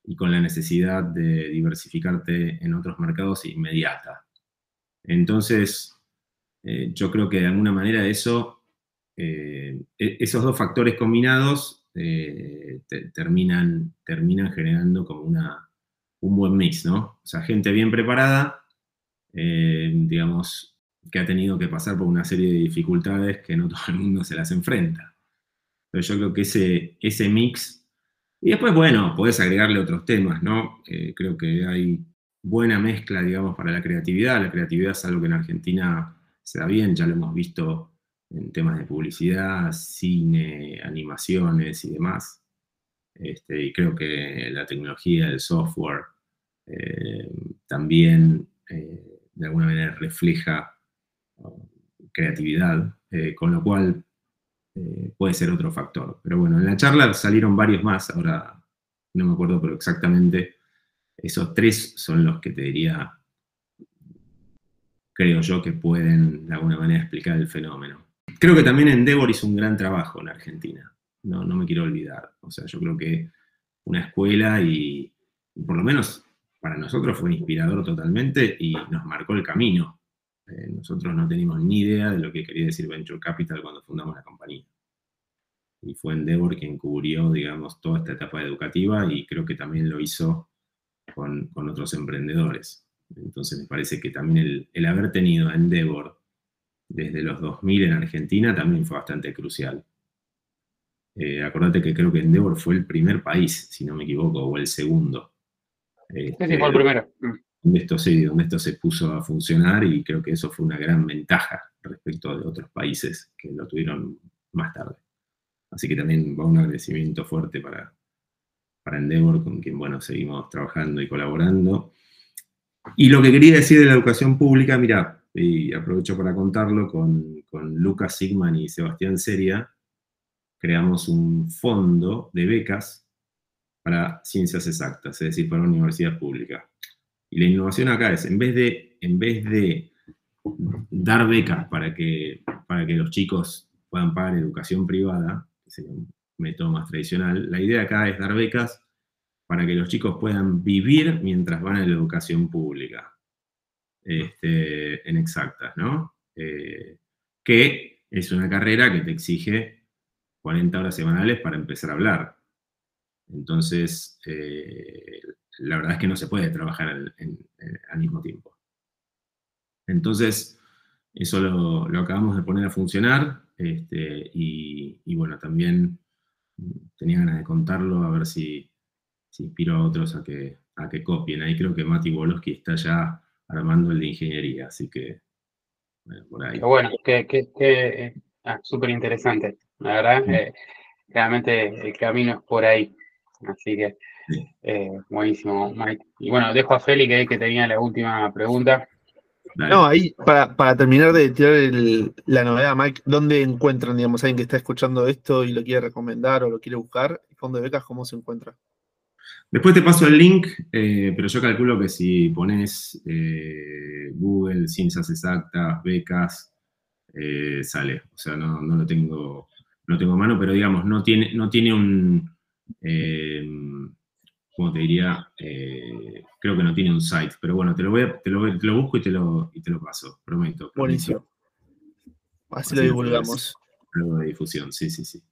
y con la necesidad de diversificarte en otros mercados inmediata. Entonces, eh, yo creo que de alguna manera eso, eh, e-, esos dos factores combinados eh, terminan, terminan generando como una, un buen mix, ¿no? O sea, gente bien preparada, eh, digamos, que ha tenido que pasar por una serie de dificultades que no todo el mundo se las enfrenta. Pero yo creo que ese, ese mix, y después, bueno, podés agregarle otros temas, ¿no? Eh, creo que hay buena mezcla, digamos, para la creatividad. La creatividad es algo que en Argentina se da bien, ya lo hemos visto en temas de publicidad, cine, animaciones y demás. Este, y creo que la tecnología, el software, eh, también eh, de alguna manera refleja uh, creatividad, con lo cual puede ser otro factor. Pero bueno, en la charla salieron varios más, ahora no me acuerdo, pero exactamente esos tres son los que te diría, creo yo, que pueden de alguna manera explicar el fenómeno. Creo que también Endeavor hizo un gran trabajo en Argentina, no, no me quiero olvidar. O sea, yo creo que una escuela y, por lo menos para nosotros fue inspirador totalmente y nos marcó el camino. Eh, nosotros no teníamos ni idea de lo que quería decir Venture Capital cuando fundamos la compañía. Y fue Endeavor quien cubrió, digamos, toda esta etapa educativa y creo que también lo hizo con, otros emprendedores. Entonces me parece que también el, haber tenido a Endeavor desde los 2000 en Argentina también fue bastante crucial. Eh, acordate que creo que Endeavor fue el primer país, si no me equivoco, o el segundo. sí, fue el este, primero. Donde esto, donde esto se puso a funcionar y creo que eso fue una gran ventaja respecto de otros países que lo tuvieron más tarde. Así que también va un agradecimiento fuerte para, para Endeavor, con quien, bueno, seguimos trabajando y colaborando. Y lo que quería decir de la educación pública, mira, y aprovecho para contarlo, con, con Lucas Sigman y Sebastián Seria, creamos un fondo de becas para ciencias exactas, es decir, para una universidad pública. Y la innovación acá es, en vez de, en vez de dar becas para que, para que los chicos puedan pagar educación privada, que sería método más tradicional. La idea acá es dar becas para que los chicos puedan vivir mientras van a la educación pública, este, en exactas, ¿no? Eh, que es una carrera que te exige 40 horas semanales para empezar a hablar. Entonces, eh, la verdad es que no se puede trabajar al, mismo tiempo. Entonces, eso lo, acabamos de poner a funcionar este, y, y, bueno, también tenía ganas de contarlo, a ver si, inspiro a otros a que, a que copien. Ahí creo que Mati Boloski está ya armando el de ingeniería, así que, bueno, por ahí. bueno, que, ah, súper interesante. La verdad, eh, realmente el camino es por ahí. Así que, eh, buenísimo, Mike. Y bueno, dejo a Feli que, que tenía la última pregunta. No, ahí, para, terminar de tirar la novedad, Mike, ¿dónde encuentran, digamos, alguien que está escuchando esto y lo quiere recomendar o lo quiere buscar? ¿El fondo de becas cómo se encuentra? Después te paso el link, eh, pero yo calculo que si pones eh, Google, ciencias exactas, becas, eh, sale. O sea, no, lo tengo, no tengo a mano, pero digamos, no tiene, no tiene un como te diría, eh, creo que no tiene un site, pero bueno, te lo, voy te lo, busco y te lo, y te lo paso, prometo. Buenísimo. Así, lo divulgamos. De difusión, sí, sí, sí.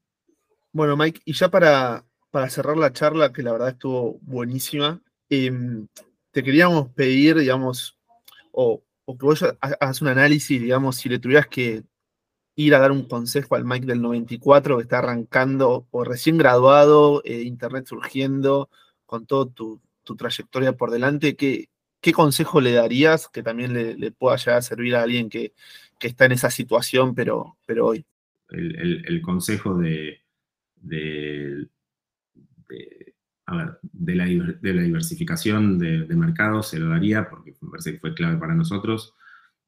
Bueno, Mike, y ya para, para cerrar la charla, que la verdad estuvo buenísima, em, te queríamos pedir, digamos, o, que vos hagas un análisis, digamos, si le tuvieras que ir a dar un consejo al Mike del 94 que está arrancando o recién graduado, eh, Internet surgiendo, con toda tu, trayectoria por delante, ¿qué, ¿qué, consejo le darías que también le, pueda llegar a servir a alguien que, está en esa situación, pero, pero hoy? El, consejo de, de, la, diversificación de, mercados se lo daría porque me parece que fue clave para nosotros.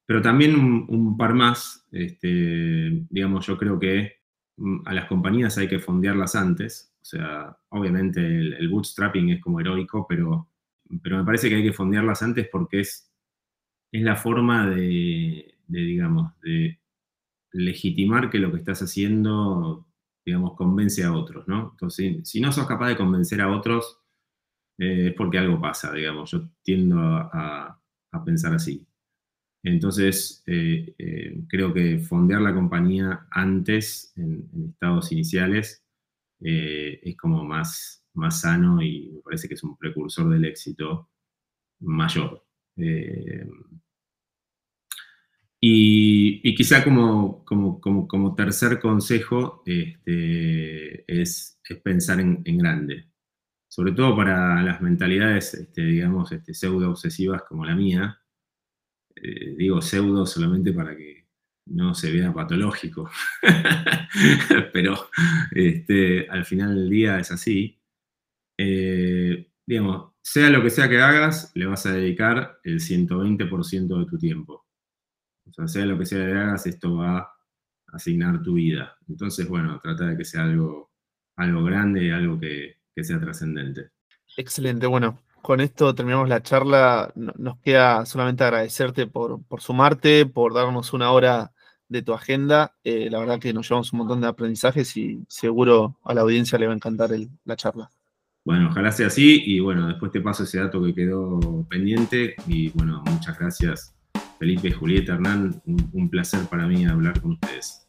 Pero también un, par más, este, digamos, yo creo que mm, a las compañías hay que fondearlas antes, o sea, obviamente el, bootstrapping es como heroico, pero, pero me parece que hay que fondearlas antes porque es, es la forma de, digamos, de legitimar que lo que estás haciendo, digamos, convence a otros, ¿no? Entonces, si no sos capaz de convencer a otros, eh, es porque algo pasa, digamos. Yo tiendo a, pensar así. Entonces, eh, eh, creo que fondear la compañía antes, en estados iniciales, eh, es como más, más sano y me parece que es un precursor del éxito mayor. Eh, y, quizá como, como, tercer consejo este, es, pensar en, grande, sobre todo para las mentalidades, este, digamos, este, pseudo obsesivas como la mía. Eh, digo pseudo solamente para que no se vea patológico, pero este, al final del día es así. Eh, digamos, sea lo que sea que hagas, le vas a dedicar el 120% de tu tiempo. O sea, sea lo que sea que hagas, esto va a asignar tu vida. Entonces, bueno, trata de que sea algo, algo grande, algo que, sea trascendente. Excelente, bueno, con esto terminamos la charla. Nos queda solamente agradecerte por, sumarte, por darnos una hora de tu agenda. Eh, la verdad que nos llevamos un montón de aprendizajes y seguro a la audiencia le va a encantar la charla. Bueno, ojalá sea así y bueno, después te paso ese dato que quedó pendiente y bueno, muchas gracias Felipe, Julieta, Hernán, un, placer para mí hablar con ustedes.